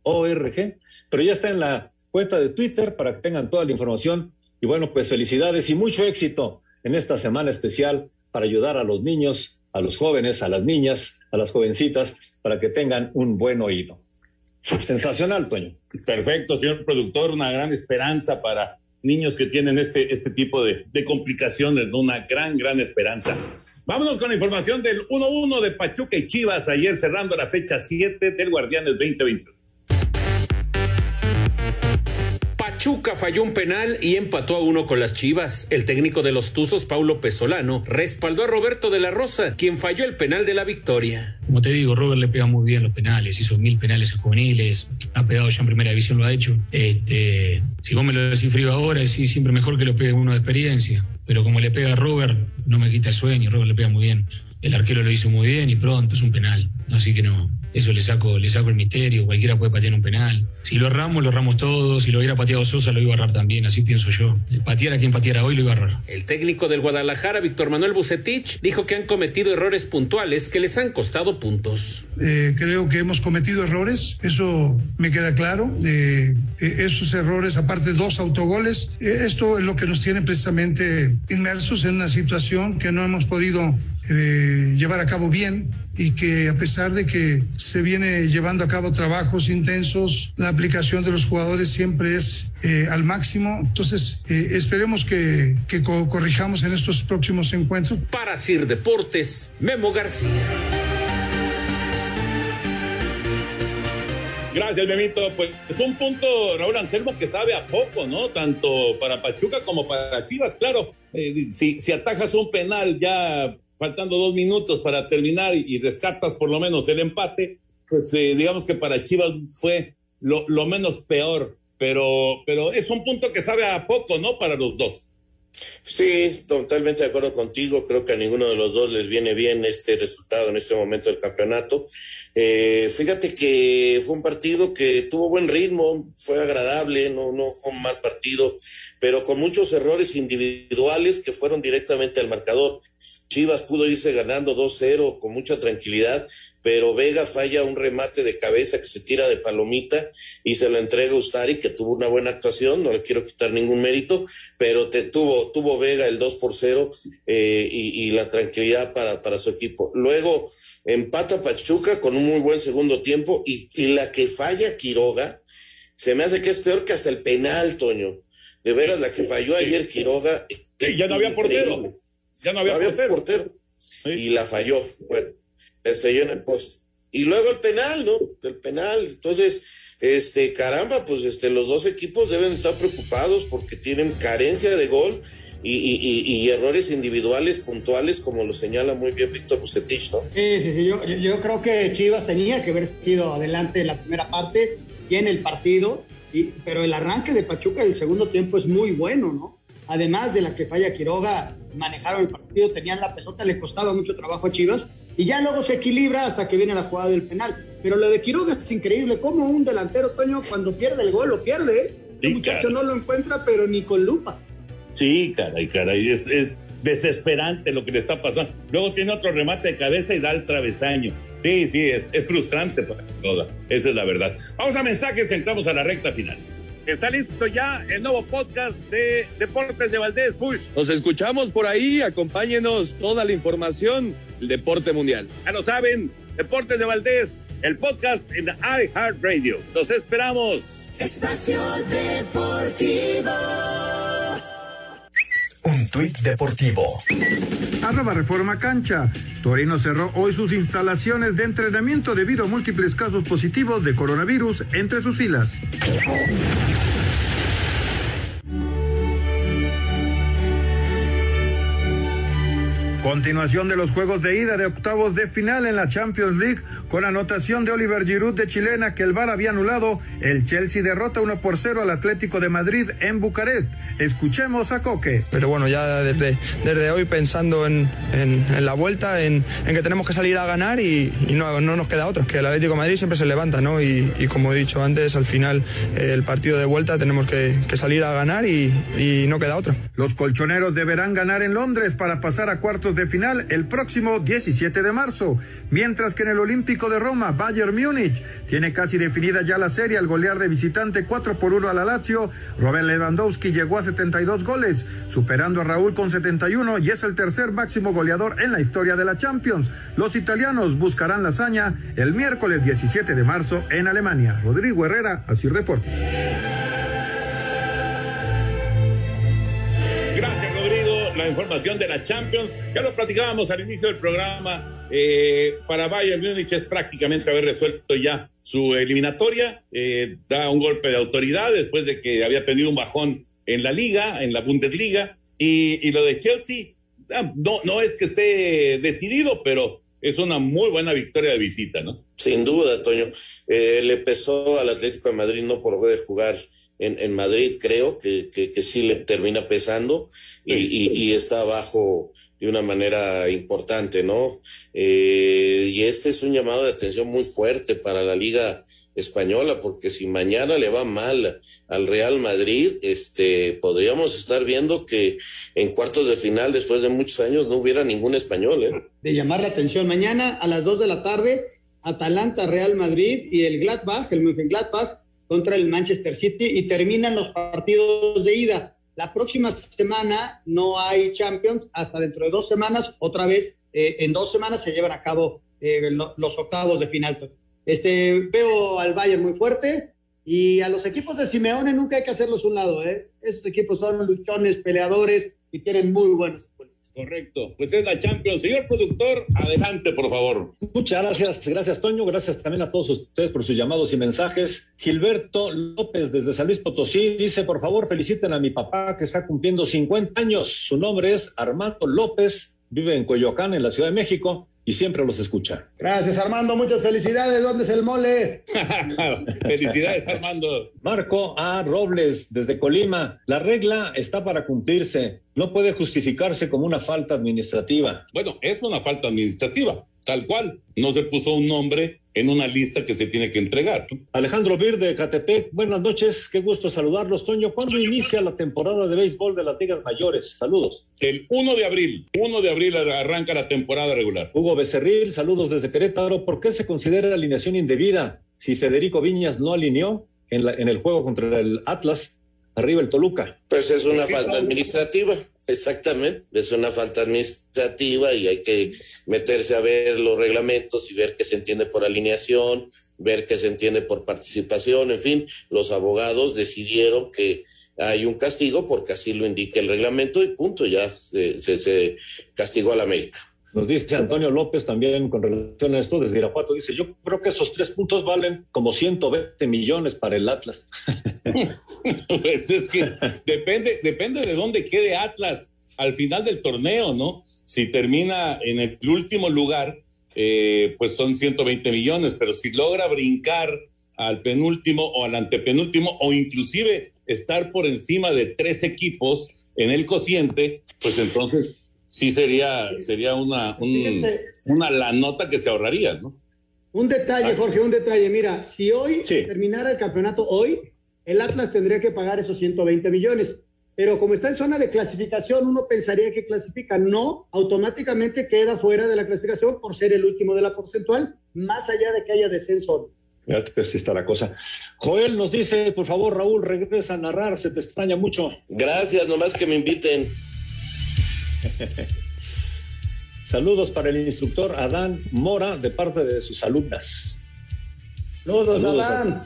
org, pero ya está en la cuenta de Twitter para que tengan toda la información. Y bueno, pues felicidades y mucho éxito en esta semana especial para ayudar a los niños, a los jóvenes, a las niñas, a las jovencitas, para que tengan un buen oído. Sensacional, Toño. Perfecto, señor productor, una gran esperanza para niños que tienen este, este tipo de, de complicaciones, una gran, gran esperanza. Vámonos con la información del 1-1 de Pachuca y Chivas, ayer cerrando la fecha 7 del Guardianes 2020. Pachuca falló un penal y empató a uno con las Chivas. El técnico de los Tuzos, Paulo Pesolano, respaldó a Roberto de la Rosa, quien falló el penal de la victoria. Como te digo, Robert le pega muy bien los penales, hizo mil penales en juveniles, ha pegado ya en primera división, lo ha hecho. Este, si vos me lo decís frío ahora, sí, siempre mejor que lo pegue uno de experiencia. Pero como le pega a Robert, no me quita el sueño, Robert le pega muy bien. El arquero lo hizo muy bien y pronto es un penal. Así que no, eso le saco, le saco el misterio, cualquiera puede patear un penal. Si lo erramos, lo erramos todos, si lo hubiera pateado Sosa, lo iba a errar también, así pienso yo. Patear a quien pateara hoy lo iba a errar. El técnico del Guadalajara, Víctor Manuel Bucetich, dijo que han cometido errores puntuales que les han costado puntos. Eh, creo que hemos cometido errores, eso me queda claro. Eh, eh, esos errores, aparte dos autogoles, eh, esto es lo que nos tiene precisamente inmersos en una situación que no hemos podido eh, llevar a cabo bien y que a pesar de que se viene llevando a cabo trabajos intensos, la aplicación de los jugadores siempre es eh, al máximo. Entonces, eh, esperemos que, que co- corrijamos en estos próximos encuentros. Para Sir Deportes, Memo García. Gracias, Memito. Pues es un punto, Raúl Anselmo, que sabe a poco, ¿no? Tanto para Pachuca como para Chivas. Claro, eh, si, si atajas un penal ya faltando dos minutos para terminar y, rescatas por lo menos el empate, pues eh, digamos que para Chivas fue lo, lo menos peor. Pero, pero es un punto que sabe a poco, ¿no? Para los dos. Sí, totalmente de acuerdo contigo. Creo que a ninguno de los dos les viene bien este resultado en este momento del campeonato. Eh, fíjate que fue un partido que tuvo buen ritmo, fue agradable, no, no fue un mal partido, pero con muchos errores individuales que fueron directamente al marcador. Chivas pudo irse ganando 2-0 con mucha tranquilidad, pero Vega falla un remate de cabeza que se tira de palomita y se lo entrega a Ustari, que tuvo una buena actuación, no le quiero quitar ningún mérito, pero te tuvo, tuvo Vega el 2 por 0 eh, y, y la tranquilidad para, para su equipo. Luego empata Pachuca con un muy buen segundo tiempo y, y la que falla Quiroga, se me hace que es peor que hasta el penal, Toño. De veras, la que falló ayer Quiroga. Sí, ya no había portero. Ya no había, portero. Y la falló. Bueno, estrelló en el poste. Y luego el penal, ¿no? El penal. Entonces, este, caramba, pues este, los dos equipos deben estar preocupados porque tienen carencia de gol y, y- y- y errores individuales puntuales, como lo señala muy bien Víctor Bucetich, ¿no? Sí, sí, sí. Yo, yo- yo creo que Chivas tenía que haber sido adelante en la primera parte y en el partido, y, pero el arranque de Pachuca del segundo tiempo es muy bueno, ¿no? Además de la que falla Quiroga, manejaron el partido, tenían la pelota, le costaba mucho trabajo a Chivas y ya luego se equilibra hasta que viene la jugada del penal. Pero lo de Quiroga es increíble, como un delantero, Toño, cuando pierde el gol, lo pierde, ¿eh? Sí, El muchacho caray. no lo encuentra, pero ni con lupa. Sí, caray, caray, es, es desesperante lo que le está pasando. Luego tiene otro remate de cabeza y da el travesaño. Sí, sí, es, es frustrante para toda. Esa es la verdad. Vamos a mensajes, entramos a la recta final. Está listo ya el nuevo podcast de Deportes de Valdés Push. Nos escuchamos por ahí, acompáñenos toda la información, el deporte mundial. Ya lo saben, Deportes de Valdés, el podcast en iHeartRadio. Los esperamos. Espacio Deportivo. Un tuit deportivo. Arroba Reforma Cancha. Torino cerró hoy sus instalaciones de entrenamiento debido a múltiples casos positivos de coronavirus entre sus filas. Continuación de los juegos de ida de octavos de final en la Champions League Con anotación de Oliver Giroud de chilena que el VAR había anulado, el Chelsea derrota 1 por 0 al Atlético de Madrid en Bucarest. Escuchemos a Coque. Pero bueno, ya desde, desde hoy pensando en, en, la vuelta, en, en, que tenemos que salir a ganar y, y no, no, nos queda otro. Que el Atlético de Madrid siempre se levanta, ¿no? Y, y como he dicho antes, al final eh, el partido de vuelta tenemos que, que salir a ganar y, y no queda otro. Los colchoneros deberán ganar en Londres para pasar a cuartos de final el próximo 17 de marzo, mientras que en el Olímpico de Roma, Bayern Múnich tiene casi definida ya la serie al golear de visitante 4 por 1 a la Lazio. Robert Lewandowski llegó a 72 goles, superando a Raúl con 71 y es el tercer máximo goleador en la historia de la Champions. Los italianos buscarán la hazaña el miércoles 17 de marzo en Alemania. Rodrigo Herrera, Asir Deportes. La información de la Champions. Ya lo platicábamos al inicio del programa. Eh, para Bayern Múnich es prácticamente haber resuelto ya su eliminatoria. Eh, da un golpe de autoridad después de que había tenido un bajón en la liga, en la Bundesliga. Y, lo de Chelsea, ah, no, no es que esté decidido, pero es una muy buena victoria de visita, ¿no? Sin duda, Toño. Eh, le pesó al Atlético de Madrid no por de jugar en, en Madrid, creo que, que, que, sí le termina pesando y, y, y, está abajo de una manera importante, ¿no? Eh, y este es un llamado de atención muy fuerte para la Liga Española, porque si mañana le va mal al Real Madrid, este, podríamos estar viendo que en cuartos de final, después de muchos años, no hubiera ningún español, ¿eh? De llamar la atención. Mañana a las dos de la tarde, Atalanta, Real Madrid y el Gladbach, el Mönchengladbach, contra el Manchester City y terminan los partidos de ida. La próxima semana no hay Champions, hasta dentro de dos semanas, otra vez, eh, en dos semanas se llevan a cabo eh, lo, los octavos de final. Este, veo al Bayern muy fuerte y a los equipos de Simeone nunca hay que hacerlos un lado. ¿eh? Estos equipos son luchones, peleadores y tienen muy buenos Correcto, pues es la Champions. Señor productor, adelante, por favor. Muchas gracias, gracias, Toño. Gracias también a todos ustedes por sus llamados y mensajes. Gilberto López, desde San Luis Potosí, dice: Por favor, feliciten a mi papá que está cumpliendo 50 años. Su nombre es Armando López, vive en Coyoacán, en la Ciudad de México y siempre los escucha. Gracias, Armando. Muchas felicidades. ¿Dónde es el mole? felicidades, Armando. Marco A. Robles, desde Colima. La regla está para cumplirse. No puede justificarse como una falta administrativa. Bueno, es una falta administrativa, tal cual. No se puso un nombre en una lista que se tiene que entregar. Alejandro Bir de Catepec, buenas noches, qué gusto saludarlos. Toño, ¿cuándo inicia la temporada de béisbol de las ligas mayores? Saludos. El 1 de abril, 1 de abril arranca la temporada regular. Hugo Becerril, saludos desde Querétaro. ¿Por qué se considera alineación indebida si Federico Viñas no alineó en, la, en el juego contra el Atlas? Arriba el Toluca. Pues es una falta administrativa. Exactamente, es una falta administrativa y hay que meterse a ver los reglamentos y ver qué se entiende por alineación, ver qué se entiende por participación, en fin, los abogados decidieron que hay un castigo porque así lo indica el reglamento y punto, ya se, se, se castigó a la América. Nos dice Antonio López también con relación a esto desde Irapuato, dice, yo creo que esos tres puntos valen como 120 millones para el Atlas. pues es que depende, depende de dónde quede Atlas al final del torneo, ¿no? Si termina en el último lugar, eh, pues son 120 millones, pero si logra brincar al penúltimo o al antepenúltimo o inclusive estar por encima de tres equipos en el cociente, pues entonces sí sería, sería una, un, una la nota que se ahorraría, ¿no? Un detalle, Jorge, un detalle. Mira, si hoy sí. terminara el campeonato hoy, el Atlas tendría que pagar esos 120 millones. Pero como está en zona de clasificación, uno pensaría que clasifica. No, automáticamente queda fuera de la clasificación por ser el último de la porcentual, más allá de que haya descenso. Fíjate que así está la cosa. Joel nos dice, por favor, Raúl, regresa a narrar, se te extraña mucho. Gracias, nomás que me inviten. Saludos para el instructor Adán Mora de parte de sus alumnas. Saludos, Saludos Adán.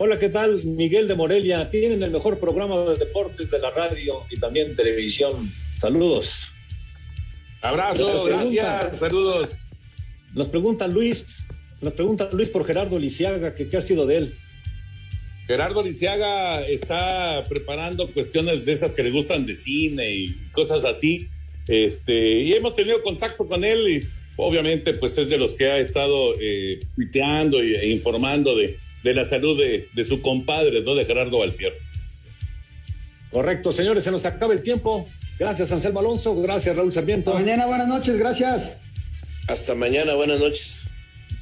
Hola, ¿qué tal? Miguel de Morelia. Tienen el mejor programa de deportes de la radio y también televisión. Saludos. Abrazos, gracias. Saludos. Nos pregunta Luis, nos pregunta Luis por Gerardo Lisiaga, que qué ha sido de él. Gerardo Lisiaga está preparando cuestiones de esas que le gustan de cine y cosas así. Este, y hemos tenido contacto con él y obviamente, pues es de los que ha estado eh, tuiteando e informando de, de la salud de, de, su compadre, ¿no? De Gerardo Valpier. Correcto, señores, se nos acaba el tiempo. Gracias, Anselmo Alonso. Gracias, Raúl Sarmiento. Hasta mañana, buenas noches, gracias. Hasta mañana, buenas noches.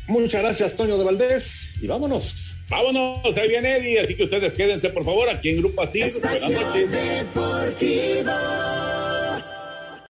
Muchas gracias, Toño de Valdés. Y vámonos. Vámonos, ahí viene Eddie, así que ustedes quédense, por favor, aquí en Grupo Así. Buenas noches. Deportivo.